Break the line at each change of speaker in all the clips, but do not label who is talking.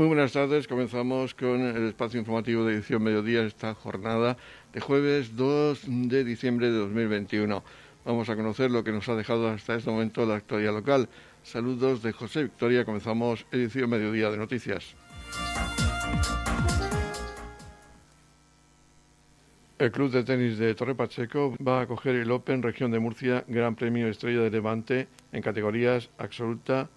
Muy buenas tardes, comenzamos con el espacio informativo de edición mediodía esta jornada de jueves 2 de diciembre de 2021. Vamos a conocer lo que nos ha dejado hasta este momento la actualidad local. Saludos de José Victoria, comenzamos edición mediodía de noticias. El Club de Tenis de Torre Pacheco va a acoger el Open Región de Murcia Gran Premio Estrella de Levante en categorías absoluta,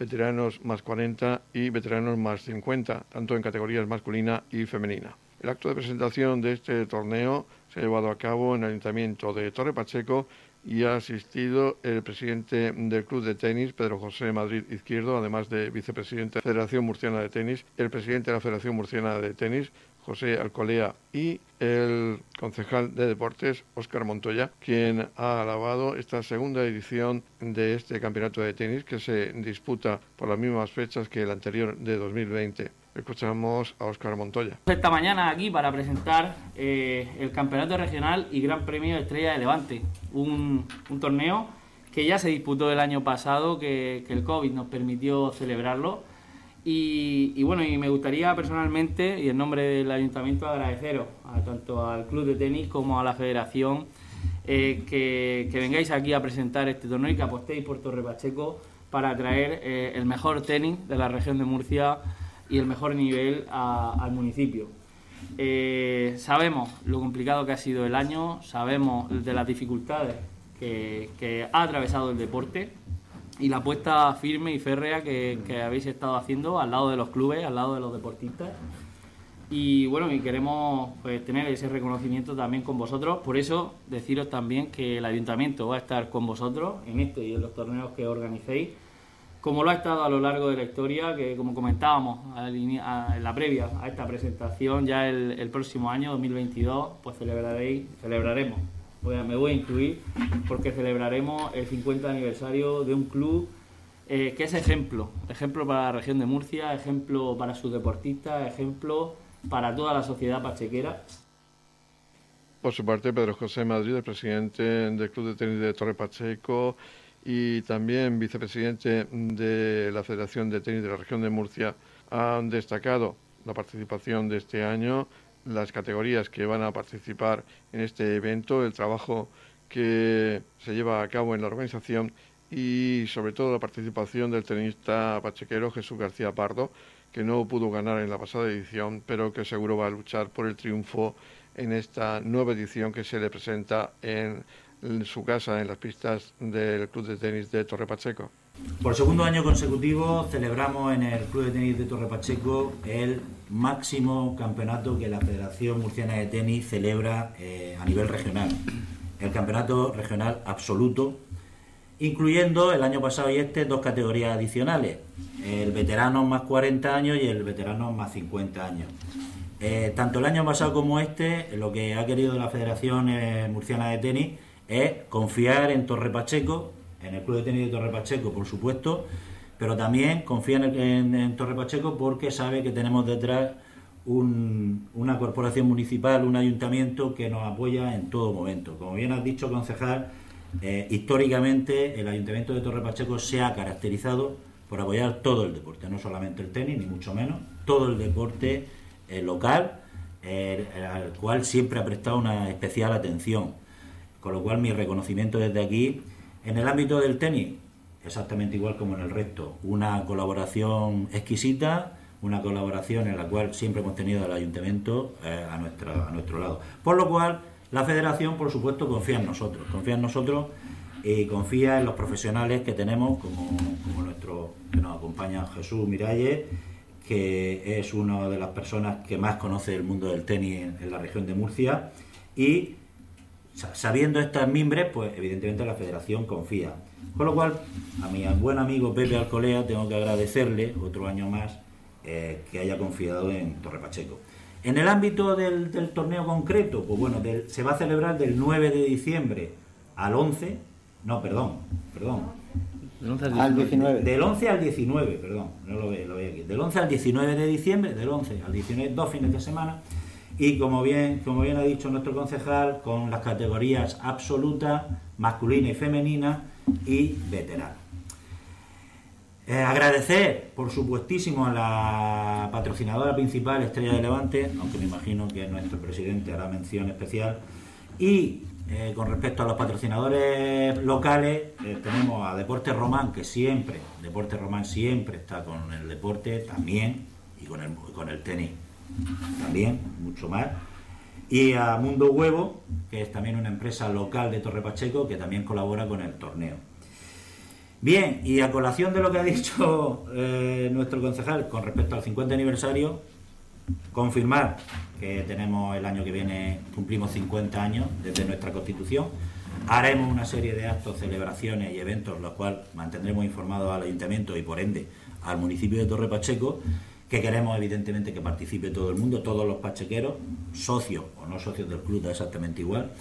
veteranos más 40 y veteranos más 50, tanto en categorías masculina y femenina. El acto de presentación de este torneo se ha llevado a cabo en el Ayuntamiento de Torre Pacheco y ha asistido el presidente del Club de Tenis, Pedro José Madrid Izquierdo, además de vicepresidente de la Federación Murciana de Tenis, el presidente de la Federación Murciana de Tenis, José Alcolea, y el concejal de deportes, Óscar Montoya, quien ha alabado esta segunda edición de este campeonato de tenis que se disputa por las mismas fechas que el anterior de 2020. Escuchamos a Óscar Montoya.
Esta mañana aquí para presentar eh, el Campeonato Regional y Gran Premio Estrella de Levante, un, torneo que ya se disputó el año pasado, que el COVID nos permitió celebrarlo y, bueno, y me gustaría personalmente, y en nombre del ayuntamiento, agradeceros tanto al club de tenis como a la federación eh, que, vengáis aquí a presentar este torneo y que apostéis por Torre Pacheco para traer eh, el mejor tenis de la región de Murcia y el mejor nivel al municipio. Eh, sabemos lo complicado que ha sido el año, sabemos de las dificultades que ha atravesado el deporte y la apuesta firme y férrea que, habéis estado haciendo al lado de los clubes, al lado de los deportistas. Y bueno, y queremos pues, tener ese reconocimiento también con vosotros. Por eso deciros también que el ayuntamiento va a estar con vosotros en este y en los torneos que organicéis, como lo ha estado a lo largo de la historia, que como comentábamos en la previa a esta presentación, ya el, el próximo año, 2022, pues celebraréis, celebraremos me voy a incluir porque celebraremos el 50 aniversario de un club eh, que es ejemplo, ejemplo para la región de Murcia, ejemplo para sus deportistas, ejemplo para toda la sociedad pachequera.
Por su parte, Pedro José Madrid, el presidente del Club de Tenis de Torre Pacheco y también vicepresidente de la Federación de Tenis de la región de Murcia, han destacado la participación de este año las categorías que van a participar en este evento, el trabajo que se lleva a cabo en la organización y sobre todo la participación del tenista pachequero Jesús García Pardo, que no pudo ganar en la pasada edición, pero que seguro va a luchar por el triunfo en esta nueva edición que se le presenta en su casa, en las pistas del Club de Tenis de Torre Pacheco.
Por segundo año consecutivo celebramos en el Club de Tenis de Torre Pacheco el máximo campeonato que la Federación Murciana de Tenis celebra eh, a nivel regional. El campeonato regional absoluto, incluyendo el año pasado y este dos categorías adicionales, el veterano más 40 años y el veterano más 50 años. Eh, tanto el año pasado como este, lo que ha querido la Federación eh, Murciana de Tenis es confiar en Torre Pacheco en el Club de Tenis de Torre Pacheco, por supuesto, pero también confía en, Torre Pacheco porque sabe que tenemos detrás una corporación municipal, un ayuntamiento que nos apoya en todo momento. Como bien has dicho, concejal, eh, históricamente el ayuntamiento de Torre Pacheco se ha caracterizado por apoyar todo el deporte, no solamente el tenis, ni mucho menos, todo el deporte eh, local, eh, al cual siempre ha prestado una especial atención. Con lo cual mi reconocimiento desde aquí en el ámbito del tenis, exactamente igual como en el resto, una colaboración exquisita, una colaboración en la cual siempre hemos tenido al ayuntamiento eh, a, nuestra, a nuestro lado. Por lo cual, la federación, por supuesto, confía en nosotros, confía en nosotros y confía en los profesionales que tenemos, como, como nuestro que nos acompaña Jesús Miralles, que es una de las personas que más conoce el mundo del tenis en la región de Murcia, y sabiendo estas mimbres, pues evidentemente la federación confía. Con lo cual, a mi buen amigo Pepe Alcolea tengo que agradecerle otro año más eh, que haya confiado en Torre Pacheco. En el ámbito del, torneo concreto, pues bueno, se va a celebrar del 9 de diciembre al 11, no, perdón, perdón. Del 11 al 19. Del 11 al 19, perdón, no lo veo, lo veo aquí. Del 11 al 19 de diciembre, del 11 al 19, dos fines de semana y como bien, como bien ha dicho nuestro concejal, con las categorías absoluta, masculina y femenina y veterano. Eh, agradecer, por supuestísimo, a la patrocinadora principal, Estrella de Levante, aunque me imagino que nuestro presidente hará mención especial. Y eh, con respecto a los patrocinadores locales, eh, tenemos a Deporte Román, que siempre, Deporte Román siempre está con el deporte también, y con el, con el tenis también, mucho más. Y a Mundo Huevo, que es también una empresa local de Torre Pacheco, que también colabora con el torneo. Bien, y a colación de lo que ha dicho eh, nuestro concejal con respecto al 50 aniversario, confirmar que tenemos el año que viene, cumplimos 50 años desde nuestra constitución. Haremos una serie de actos, celebraciones y eventos, los cuales mantendremos informados al ayuntamiento y por ende al municipio de Torre Pacheco, que queremos evidentemente que participe todo el mundo, todos los pachequeros, socios o no socios del club, da exactamente igual.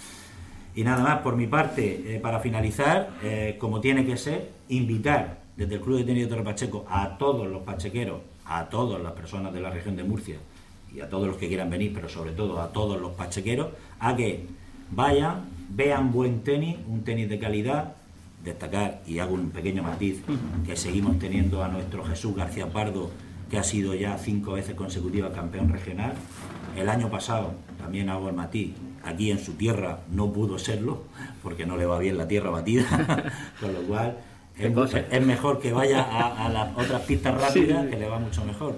Y nada más, por mi parte, eh, para finalizar, eh, como tiene que ser, invitar desde el Club de Tenis de Torre Pacheco a todos los pachequeros, a todas las personas de la región de Murcia y a todos los que quieran venir, pero sobre todo a todos los pachequeros, a que vayan, vean buen tenis, un tenis de calidad, destacar, y hago un pequeño matiz, que seguimos teniendo a nuestro Jesús García Pardo, que ha sido ya cinco veces consecutiva campeón regional. El año pasado, también hago el matiz, aquí en su tierra no pudo serlo, porque no le va bien la tierra batida, con lo cual es, mejor que vaya a, las otras pistas rápidas, que le va mucho mejor.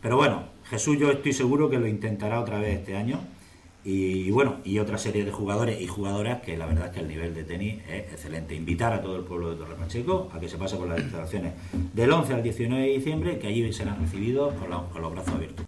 Pero bueno, Jesús yo estoy seguro que lo intentará otra vez este año. Y, bueno, y otra serie de jugadores y jugadoras que la verdad es que el nivel de tenis es excelente. Invitar a todo el pueblo de Torre Pacheco a que se pase por las instalaciones del 11 al 19 de diciembre, que allí serán recibidos con los brazos abiertos.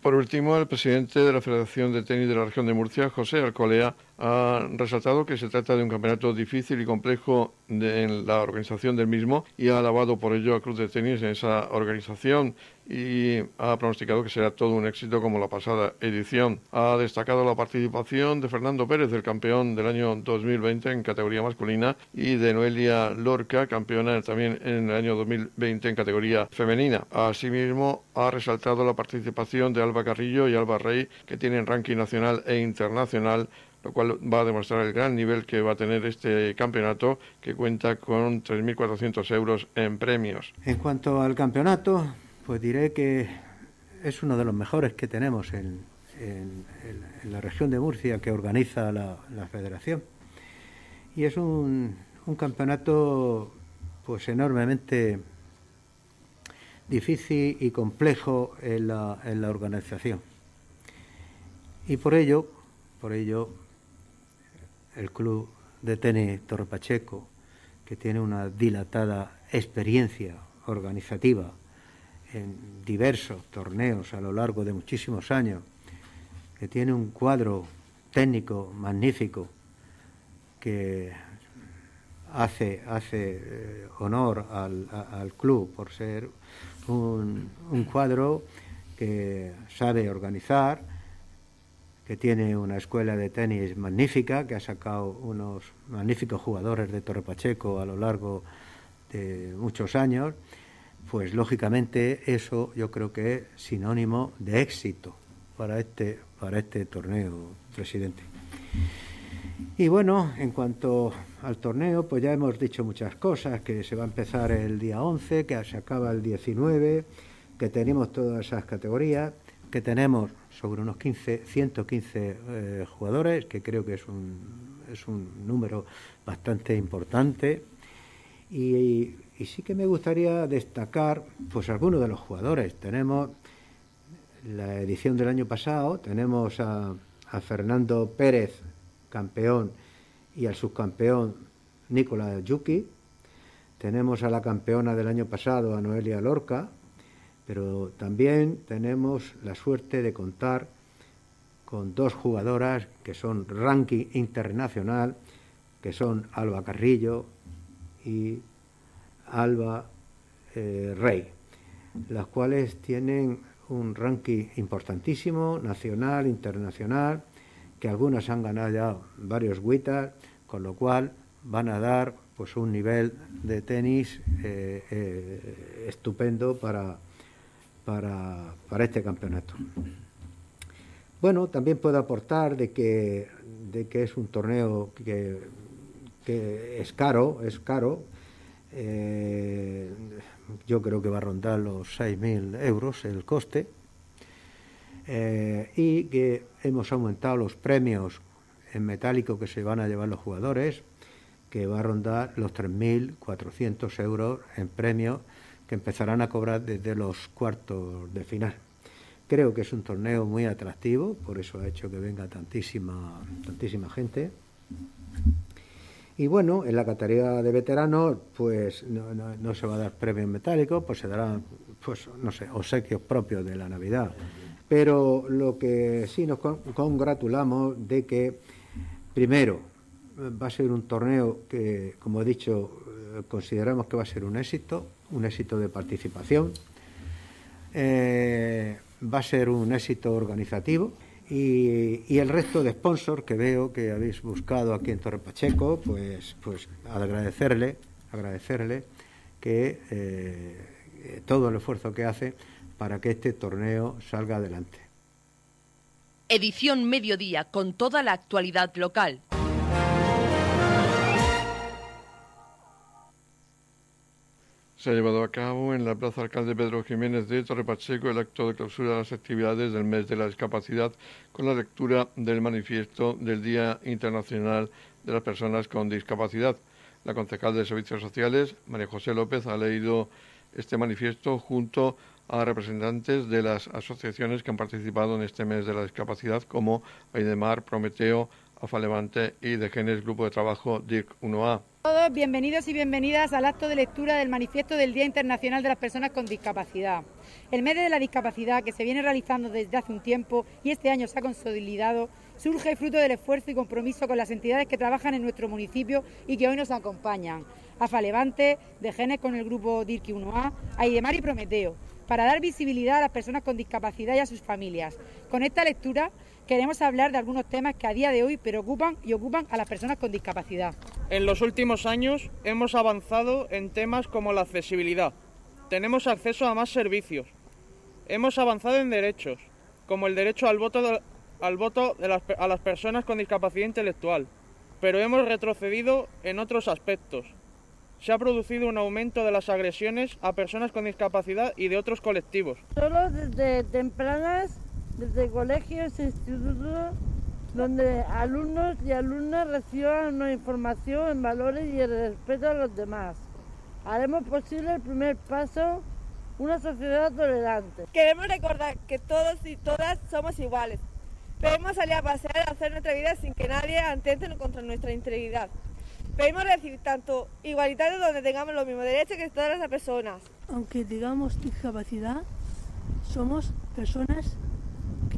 Por último, el presidente de la Federación de Tenis de la región de Murcia, José Alcolea, ha resaltado que se trata de un campeonato difícil y complejo en la organización del mismo y ha alabado por ello a Cruz de Tenis en esa organización y ha pronosticado que será todo un éxito como la pasada edición. Ha destacado la participación de Fernando Pérez, el campeón del año 2020 en categoría masculina, y de Noelia Lorca, campeona también en el año 2020 en categoría femenina. Asimismo, ha resaltado la participación de Alba Carrillo y Alba Rey, que tienen ranking nacional e internacional lo cual va a demostrar el gran nivel que va a tener este campeonato, que cuenta con 3.400 euros en premios.
En cuanto al campeonato, pues diré que es uno de los mejores que tenemos en, la región de Murcia que organiza la, federación. Y es un, campeonato pues enormemente difícil y complejo en la, en la organización. Y por ello, por ello, el club de tenis Torre Pacheco, que tiene una dilatada experiencia organizativa en diversos torneos a lo largo de muchísimos años, que tiene un cuadro técnico magnífico que hace, hace eh, honor al, club por ser un, un cuadro que sabe organizar, que tiene una escuela de tenis magnífica, que ha sacado unos magníficos jugadores de Torre Pacheco a lo largo de muchos años pues lógicamente eso yo creo que es sinónimo de éxito para este, para este torneo, presidente. Y bueno, en cuanto al torneo, pues ya hemos dicho muchas cosas, que se va a empezar el día 11, que se acaba el 19, que tenemos todas esas categorías, que tenemos sobre unos 15, 115 eh, jugadores, que creo que es un, es un número bastante importante. Y, sí que me gustaría destacar pues algunos de los jugadores. Tenemos la edición del año pasado, tenemos a, Fernando Pérez, campeón, y al subcampeón Nicolás Yuki. Tenemos a la campeona del año pasado, a Noelia Lorca, pero también tenemos la suerte de contar con dos jugadoras que son ranking internacional, que son Alba Carrillo y Alba eh, Rey, las cuales tienen un ranking importantísimo, nacional, internacional, que algunas han ganado ya varios WITAs, con lo cual van a dar pues un nivel de tenis eh, eh, estupendo para, para, para, este campeonato. Bueno, también puedo aportar de que, de que es un torneo que, que es caro, es caro, eh, yo creo que va a rondar los 6.000 euros el coste. Eh, y que hemos aumentado los premios en metálico que se van a llevar los jugadores, que va a rondar los 3.400 euros en premios que empezarán a cobrar desde los cuartos de final. Creo que es un torneo muy atractivo, por eso ha hecho que venga tantísima, tantísima gente. Y bueno, en la categoría de veteranos, pues no, se va a dar premio metálico, pues se darán, pues no sé, obsequios propios de la Navidad. Pero lo que sí nos congratulamos de que, primero, va a ser un torneo que, como he dicho, eh, consideramos que va a ser un éxito, un éxito de participación. Eh, va a ser un éxito organizativo y, el resto de sponsors que veo que habéis buscado aquí en Torre Pacheco, pues, pues agradecerle, agradecerle que eh, todo el esfuerzo que hace para que este torneo salga adelante.
Edición Mediodía con toda la actualidad local.
Se ha llevado a cabo en la Plaza Alcalde Pedro Jiménez de Torre Pacheco el acto de clausura de las actividades del mes de la discapacidad con la lectura del manifiesto del Día Internacional de las Personas con Discapacidad. La concejal de Servicios Sociales, María José López, ha leído este manifiesto junto a representantes de las asociaciones que han participado en este mes de la discapacidad como Aidemar, Prometeo, AFA y de Genes Grupo de Trabajo DIRC 1A.
Todos bienvenidos y bienvenidas al acto de lectura del manifiesto del Día Internacional de las Personas con Discapacidad. El mes de la discapacidad que se viene realizando desde hace un tiempo y este año se ha consolidado surge fruto del esfuerzo y compromiso con las entidades que trabajan en nuestro municipio y que hoy nos acompañan. AFA Levante, de Genes con el grupo DIRC 1A, Aidemar y Prometeo, para dar visibilidad a las personas con discapacidad y a sus familias. Con esta lectura queremos hablar de algunos temas que a día de hoy preocupan y ocupan a las personas con discapacidad.
En los últimos años hemos avanzado en temas como la accesibilidad. Tenemos acceso a más servicios. Hemos avanzado en derechos, como el derecho al voto, al voto a las personas con discapacidad intelectual. Pero hemos retrocedido en otros aspectos. Se ha producido un aumento de las agresiones a personas con discapacidad y de otros colectivos.
Solo desde tempranas desde colegios e institutos donde alumnos y alumnas reciban una información en valores y el respeto a los demás. Haremos posible el primer paso, una sociedad tolerante.
Queremos recordar que todos y todas somos iguales. Pedimos salir a pasear y hacer nuestra vida sin que nadie atente contra nuestra integridad. Pedimos recibir tanto igualitario donde tengamos los mismos derechos que todas las personas.
Aunque tengamos discapacidad, somos personas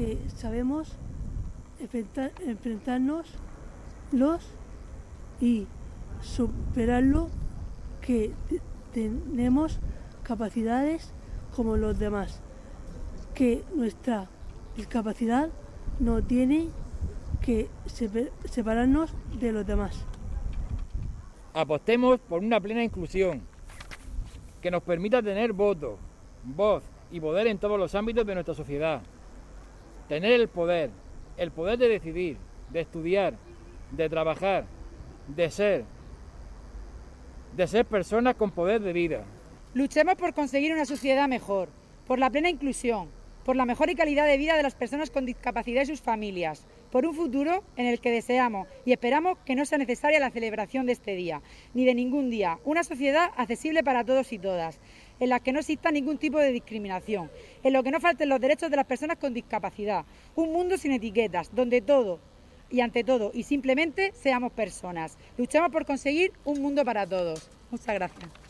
que sabemos enfrentarnos y superarlo, que tenemos capacidades como los demás, que nuestra discapacidad no tiene que separarnos de los demás.
Apostemos por una plena inclusión que nos permita tener voto, voz y poder en todos los ámbitos de nuestra sociedad tener el poder, el poder de decidir, de estudiar, de trabajar, de ser, de ser personas con poder de vida.
Luchemos por conseguir una sociedad mejor, por la plena inclusión, por la mejor y calidad de vida de las personas con discapacidad y sus familias, por un futuro en el que deseamos y esperamos que no sea necesaria la celebración de este día, ni de ningún día, una sociedad accesible para todos y todas, en la que no exista ningún tipo de discriminación, en lo que no falten los derechos de las personas con discapacidad, un mundo sin etiquetas, donde todo y ante todo y simplemente seamos personas. Luchamos por conseguir un mundo para todos. Muchas gracias.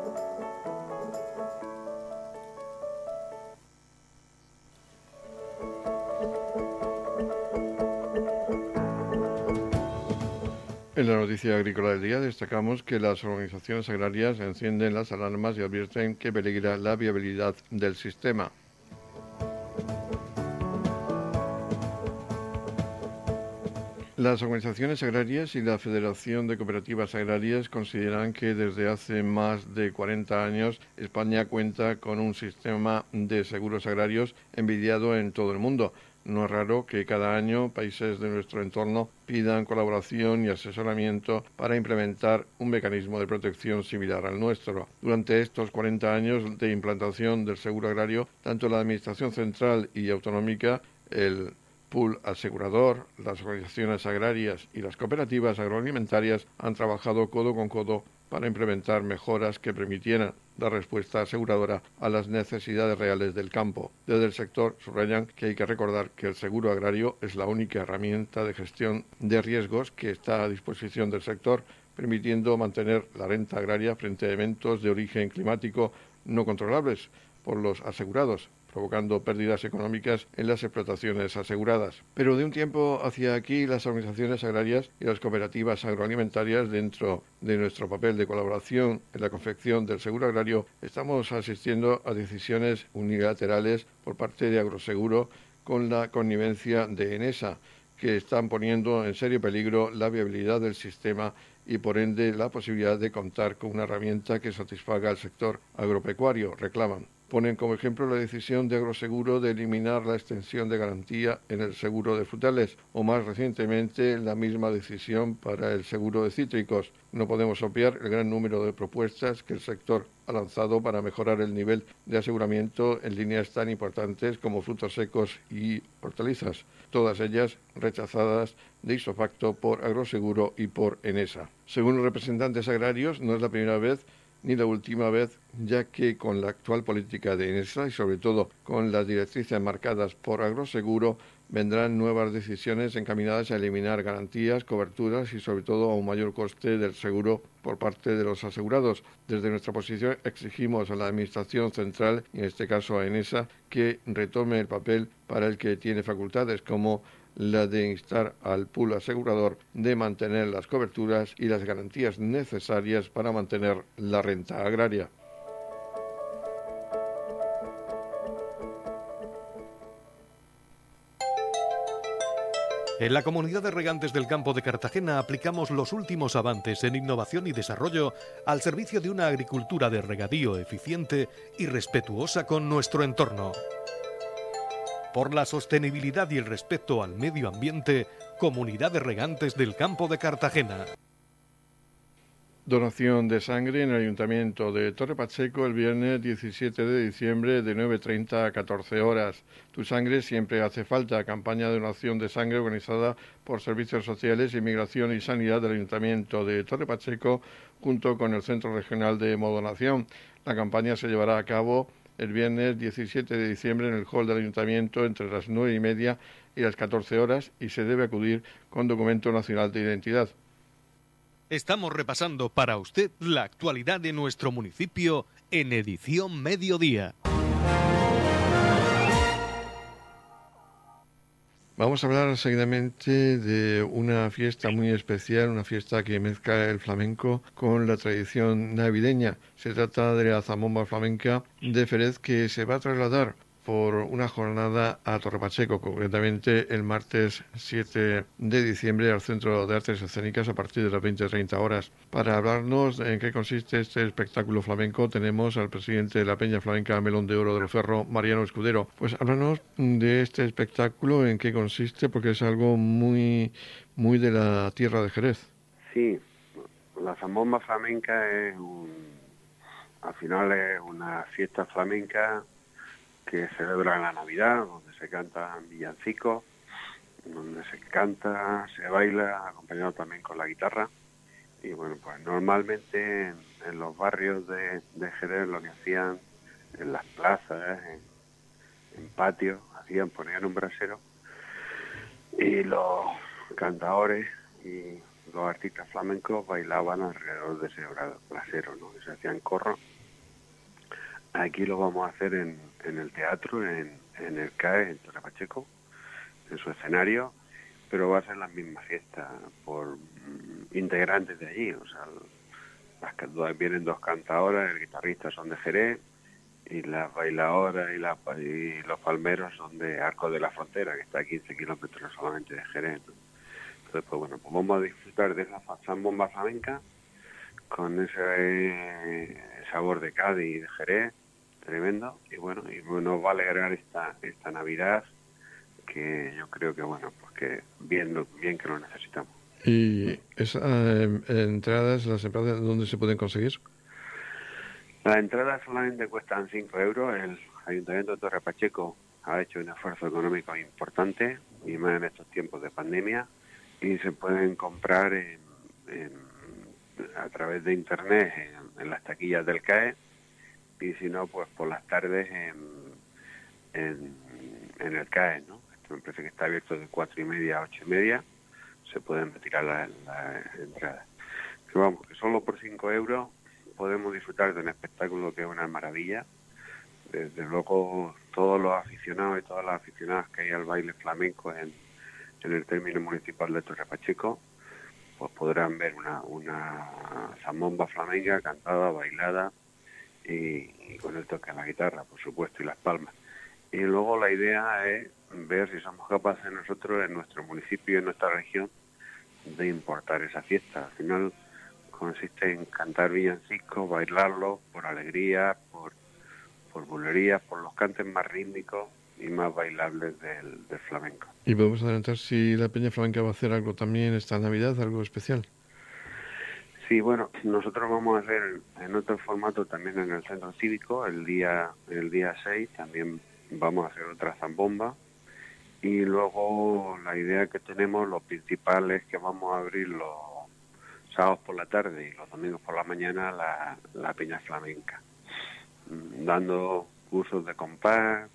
Noticia agrícola del día destacamos que las organizaciones agrarias encienden las alarmas y advierten que peligra la viabilidad del sistema. Las organizaciones agrarias y la Federación de Cooperativas Agrarias consideran que desde hace más de 40 años España cuenta con un sistema de seguros agrarios envidiado en todo el mundo. No es raro que cada año países de nuestro entorno pidan colaboración y asesoramiento para implementar un mecanismo de protección similar al nuestro. Durante estos 40 años de implantación del seguro agrario, tanto la Administración Central y Autonómica, el pool asegurador, las organizaciones agrarias y las cooperativas agroalimentarias han trabajado codo con codo para implementar mejoras que permitieran dar respuesta aseguradora a las necesidades reales del campo. Desde el sector subrayan que hay que recordar que el seguro agrario es la única herramienta de gestión de riesgos que está a disposición del sector, permitiendo mantener la renta agraria frente a eventos de origen climático no controlables por los asegurados, provocando pérdidas económicas en las explotaciones aseguradas. Pero de un tiempo hacia aquí, las organizaciones agrarias y las cooperativas agroalimentarias, dentro de nuestro papel de colaboración en la confección del seguro agrario, estamos asistiendo a decisiones unilaterales por parte de Agroseguro con la connivencia de Enesa, que están poniendo en serio peligro la viabilidad del sistema y por ende la posibilidad de contar con una herramienta que satisfaga al sector agropecuario, reclaman. Ponen como ejemplo la decisión de Agroseguro de eliminar la extensión de garantía en el seguro de frutales o más recientemente la misma decisión para el seguro de cítricos. No podemos obviar el gran número de propuestas que el sector ha lanzado para mejorar el nivel de aseguramiento en líneas tan importantes como frutos secos y hortalizas, todas ellas rechazadas de isofacto por Agroseguro y por Enesa. Según los representantes agrarios, no es la primera vez ni la última vez, ya que con la actual política de INESA y sobre todo con las directrices marcadas por Agroseguro, vendrán nuevas decisiones encaminadas a eliminar garantías, coberturas y sobre todo a un mayor coste del seguro por parte de los asegurados. Desde nuestra posición exigimos a la Administración Central, y en este caso a ENESA, que retome el papel para el que tiene facultades como la de instar al pool asegurador de mantener las coberturas y las garantías necesarias para mantener la renta agraria.
En la comunidad de regantes del campo de Cartagena aplicamos los últimos avances en innovación y desarrollo al servicio de una agricultura de regadío eficiente y respetuosa con nuestro entorno por la sostenibilidad y el respeto al medio ambiente, Comunidad de Regantes del Campo de Cartagena.
Donación de sangre en el Ayuntamiento de Torre Pacheco el viernes 17 de diciembre de 9.30 a 14 horas. Tu sangre siempre hace falta. Campaña de donación de sangre organizada por Servicios Sociales, Inmigración y Sanidad del Ayuntamiento de Torre Pacheco junto con el Centro Regional de Modonación. La campaña se llevará a cabo el viernes 17 de diciembre en el hall del ayuntamiento entre las nueve y media y las 14 horas y se debe acudir con documento nacional de identidad.
Estamos repasando para usted la actualidad de nuestro municipio en edición mediodía.
Vamos a hablar seguidamente de una fiesta muy especial, una fiesta que mezcla el flamenco con la tradición navideña. Se trata de la zamomba flamenca de Ferez que se va a trasladar por una jornada a Torre Pacheco, concretamente el martes 7 de diciembre al Centro de Artes Escénicas a partir de las 20-30 horas. Para hablarnos en qué consiste este espectáculo flamenco, tenemos al presidente de la Peña Flamenca Melón de Oro del Ferro, Mariano Escudero. Pues háblanos de este espectáculo, en qué consiste, porque es algo muy, muy de la tierra de Jerez.
Sí, la zambomba flamenca es un, al final es una fiesta flamenca que celebra la Navidad, donde se cantan villancicos, donde se canta, se baila, acompañado también con la guitarra. Y bueno, pues normalmente en, los barrios de, de, Jerez lo que hacían en las plazas, en, patios, hacían, ponían un brasero y los cantadores y los artistas flamencos bailaban alrededor de ese brasero, ¿no? se hacían corros. Aquí lo vamos a hacer en, en el teatro, en, en el CAE, en Torre Pacheco, en su escenario, pero va a ser la misma fiesta por integrantes de allí. O sea, las, vienen dos cantadoras, el guitarrista son de Jerez y las bailadoras y, los palmeros son de Arco de la Frontera, que está a 15 kilómetros solamente de Jerez. Entonces, pues bueno, pues vamos a disfrutar de esa zambomba flamenca con ese eh, sabor de Cádiz y de Jerez, tremendo. Y bueno, y nos va a alegrar esta, esta Navidad que yo creo que, bueno, pues que bien, bien que lo necesitamos.
¿Y esas eh, entradas, las entradas, dónde se pueden conseguir?
Las entradas solamente cuestan 5 euros. El Ayuntamiento de Torre Pacheco ha hecho un esfuerzo económico importante, y más en estos tiempos de pandemia, y se pueden comprar a través de Internet en, las taquillas del CAE, y si no, pues por las tardes en, en, el CAE, ¿no? Esto me parece que está abierto de cuatro y media a ocho y media se pueden retirar las la entradas. Pero vamos, que solo por 5 euros podemos disfrutar de un espectáculo que es una maravilla. Desde luego, todos los aficionados y todas las aficionadas que hay al baile flamenco en, el término municipal de Torre Pacheco, pues podrán ver una, una zambomba flamenca cantada, bailada y, con el toque de la guitarra, por supuesto, y las palmas. Y luego la idea es ver si somos capaces nosotros en nuestro municipio y en nuestra región de importar esa fiesta. Al final consiste en cantar villancicos, bailarlos por alegría, por, por bulería, por los cantes más rítmicos y más bailables del, del, flamenco.
¿Y podemos adelantar si la Peña Flamenca va a hacer algo también esta Navidad, algo especial?
Sí, bueno, nosotros vamos a hacer en otro formato también en el centro cívico, el día el día 6 también vamos a hacer otra zambomba. Y luego la idea que tenemos, lo principal es que vamos a abrir los sábados por la tarde y los domingos por la mañana la, la peña flamenca, mm, dando cursos de compás,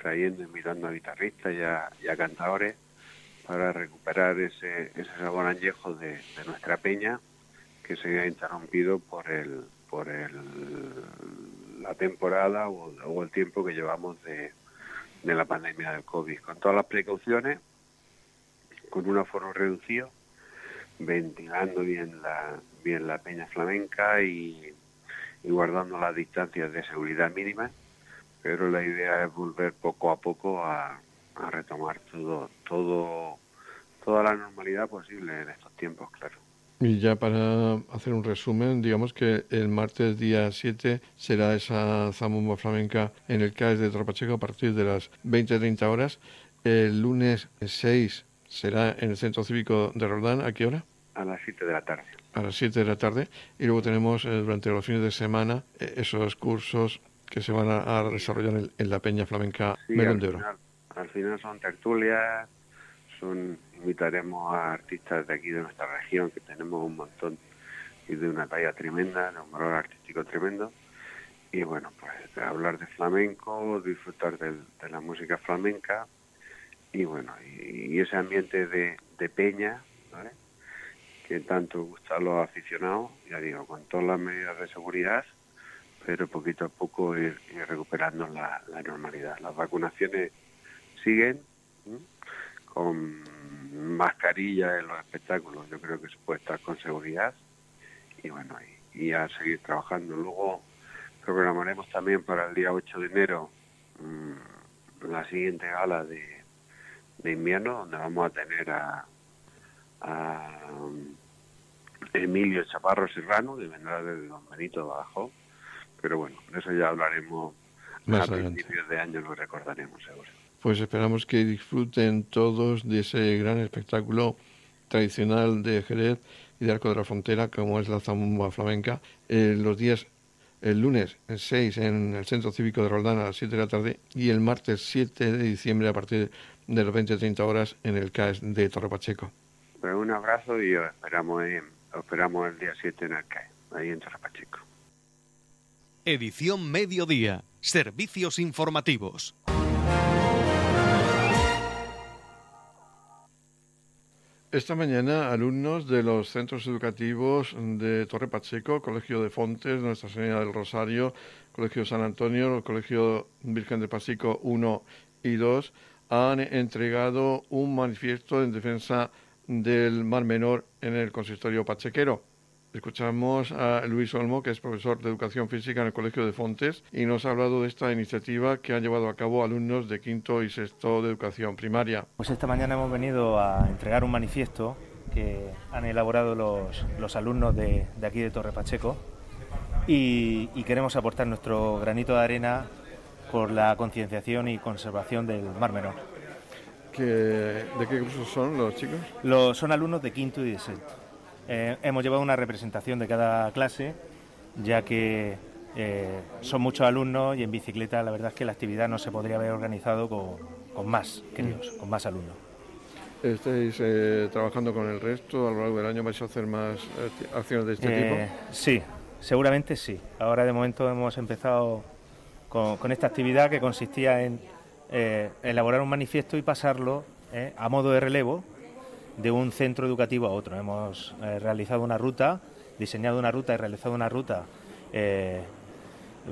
trayendo, invitando a guitarristas y a, y cantadores para recuperar ese, ese sabor añejo de, nuestra peña que se ha interrumpido por el por el, la temporada o, o el tiempo que llevamos de, de la pandemia del COVID, con todas las precauciones, con un aforo reducido, ventilando bien la, bien la peña flamenca y, guardando las distancias de seguridad mínimas, pero la idea es volver poco a poco a, a retomar todo, todo, toda la normalidad posible en estos tiempos, claro.
Y ya para hacer un resumen, digamos que el martes día 7 será esa zambomba flamenca en el CAES de Tropacheco a partir de las 20-30 horas. El lunes 6 será en el Centro Cívico de Roldán. ¿A qué hora?
A las 7 de la tarde.
A las 7 de la tarde. Y luego tenemos eh, durante los fines de semana eh, esos cursos que se van a, desarrollar en, la Peña Flamenca
sí, Melón de Oro. al final son tertulias, son invitaremos a artistas de aquí de nuestra región, que tenemos un montón y de una talla tremenda, de un valor artístico tremendo. Y bueno, pues hablar de flamenco, disfrutar de, la música flamenca y bueno, y, ese ambiente de, peña, ¿vale? que tanto gusta a los aficionados, ya digo, con todas las medidas de seguridad, pero poquito a poco ir, recuperando la, normalidad. Las vacunaciones siguen con mascarilla en los espectáculos, yo creo que se puede estar con seguridad. Y bueno, y, a seguir trabajando. Luego programaremos también para el día 8 de enero mm, la siguiente gala de, de, invierno, donde vamos a tener a, mm, Emilio Chaparro Serrano, que vendrá desde Don Benito de Abajo, pero bueno, de eso ya hablaremos Más a principios de año, lo recordaremos seguro
pues esperamos que disfruten todos de ese gran espectáculo tradicional de Jerez y de Arco de la Frontera, como es la zambomba flamenca, eh, los días, el lunes 6 en el Centro Cívico de Roldán a las 7 de la tarde y el martes 7 de diciembre a partir de las 20-30 horas en el CAES de Torre Pacheco.
Pues un abrazo y os esperamos, esperamos el día 7 en el CAES, ahí en Torre Pacheco.
Edición Mediodía, Servicios Informativos.
Esta mañana, alumnos de los centros educativos de Torre Pacheco, Colegio de Fontes, Nuestra Señora del Rosario, Colegio San Antonio, Colegio Virgen de Pasico 1 y 2, han entregado un manifiesto en defensa del Mar Menor en el consistorio pachequero. Escuchamos a Luis Olmo, que es profesor de Educación Física en el Colegio de Fontes, y nos ha hablado de esta iniciativa que han llevado a cabo alumnos de quinto y sexto de Educación Primaria.
Pues esta mañana hemos venido a entregar un manifiesto que han elaborado los, alumnos de, aquí de Torre Pacheco y, queremos aportar nuestro granito de arena por la concienciación y conservación del Mar Menor.
¿De qué cursos son los chicos?
Los, son alumnos de quinto y de sexto. Eh, hemos llevado una representación de cada clase, ya que eh, son muchos alumnos y en bicicleta la verdad es que la actividad no se podría haber organizado con, más críos, mm. con más alumnos.
¿Estáis eh, trabajando con el resto? ¿A lo largo del año vais a hacer más acciones de este tipo?
Sí, seguramente sí. Ahora de momento hemos empezado con, esta actividad que consistía en elaborar un manifiesto y pasarlo a modo de relevo de un centro educativo a otro. Hemos eh, realizado una ruta, diseñado una ruta y realizado una ruta eh,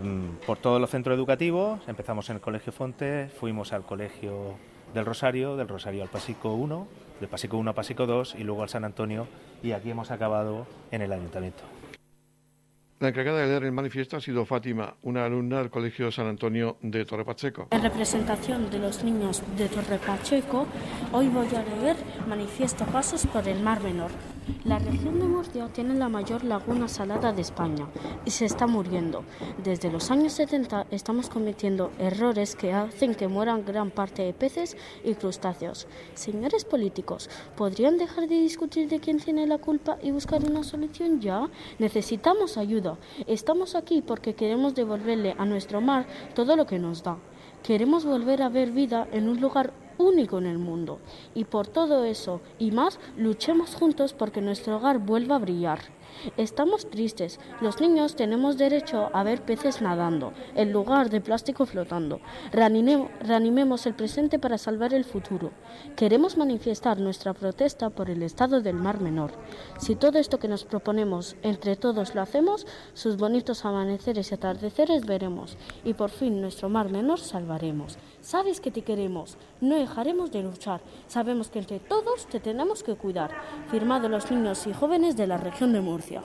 mm, por todos los centros educativos. Empezamos en el Colegio Fonte, fuimos al Colegio del Rosario, del Rosario al Pasico 1, del Pasico 1 a Pasico 2 y luego al San Antonio y aquí hemos acabado en el Ayuntamiento.
La encargada de leer el manifiesto ha sido Fátima, una alumna del Colegio San Antonio de Torre Pacheco.
En representación de los niños de Torre Pacheco, hoy voy a leer Manifiesto Pasos por el Mar Menor. La región de Murcia tiene la mayor laguna salada de España y se está muriendo. Desde los años 70 estamos cometiendo errores que hacen que mueran gran parte de peces y crustáceos. Señores políticos, ¿podrían dejar de discutir de quién tiene la culpa y buscar una solución ya? Necesitamos ayuda. Estamos aquí porque queremos devolverle a nuestro mar todo lo que nos da. Queremos volver a ver vida en un lugar único en el mundo. Y por todo eso y más, luchemos juntos porque nuestro hogar vuelva a brillar. Estamos tristes. Los niños tenemos derecho a ver peces nadando, en lugar de plástico flotando. reanimemos el presente para salvar el futuro. Queremos manifestar nuestra protesta por el estado del Mar Menor. Si todo esto que nos proponemos entre todos lo hacemos, sus bonitos amaneceres y atardeceres veremos. Y por fin nuestro Mar Menor salvaremos. Sabes que te queremos, no dejaremos de luchar. Sabemos que entre todos te tenemos que cuidar. Firmado los niños y jóvenes de la región de Murcia.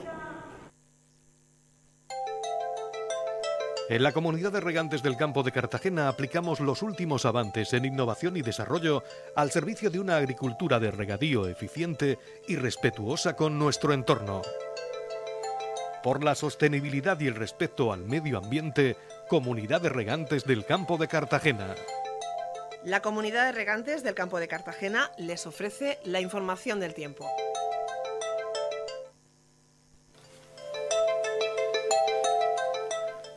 En la comunidad de regantes del campo de Cartagena aplicamos los últimos avances en innovación y desarrollo al servicio de una agricultura de regadío eficiente y respetuosa con nuestro entorno. Por la sostenibilidad y el respeto al medio ambiente, Comunidad de Regantes del Campo de Cartagena.
La Comunidad de Regantes del Campo de Cartagena les ofrece la información del tiempo.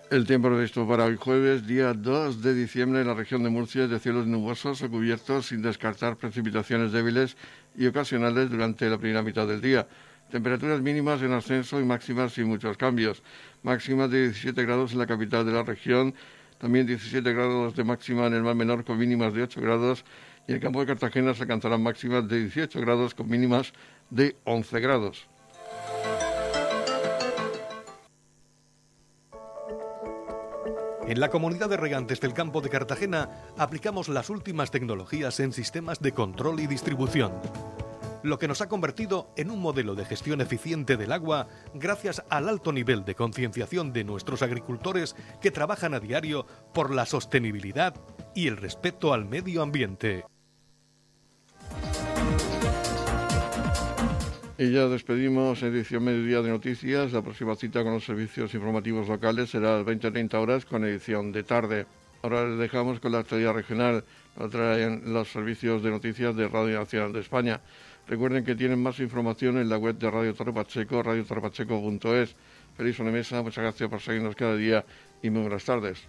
El tiempo previsto para hoy jueves, día 2 de diciembre, en la región de Murcia es de cielos nubosos o cubiertos sin descartar precipitaciones débiles y ocasionales durante la primera mitad del día. Temperaturas mínimas en ascenso y máximas sin muchos cambios. Máximas de 17 grados en la capital de la región, también 17 grados de máxima en el mar menor con mínimas de 8 grados y en el campo de Cartagena se alcanzarán máximas de 18 grados con mínimas de 11 grados.
En la comunidad de regantes del campo de Cartagena aplicamos las últimas tecnologías en sistemas de control y distribución lo que nos ha convertido en un modelo de gestión eficiente del agua gracias al alto nivel de concienciación de nuestros agricultores que trabajan a diario por la sostenibilidad y el respeto al medio ambiente.
Y ya despedimos edición Mediodía de Noticias. La próxima cita con los servicios informativos locales será a las 20-30 horas con edición de tarde. Ahora les dejamos con la actualidad regional. Lo traen los servicios de noticias de Radio Nacional de España. Recuerden que tienen más información en la web de Radio Torre Pacheco. Feliz mesa, muchas gracias por seguirnos cada día y muy buenas tardes.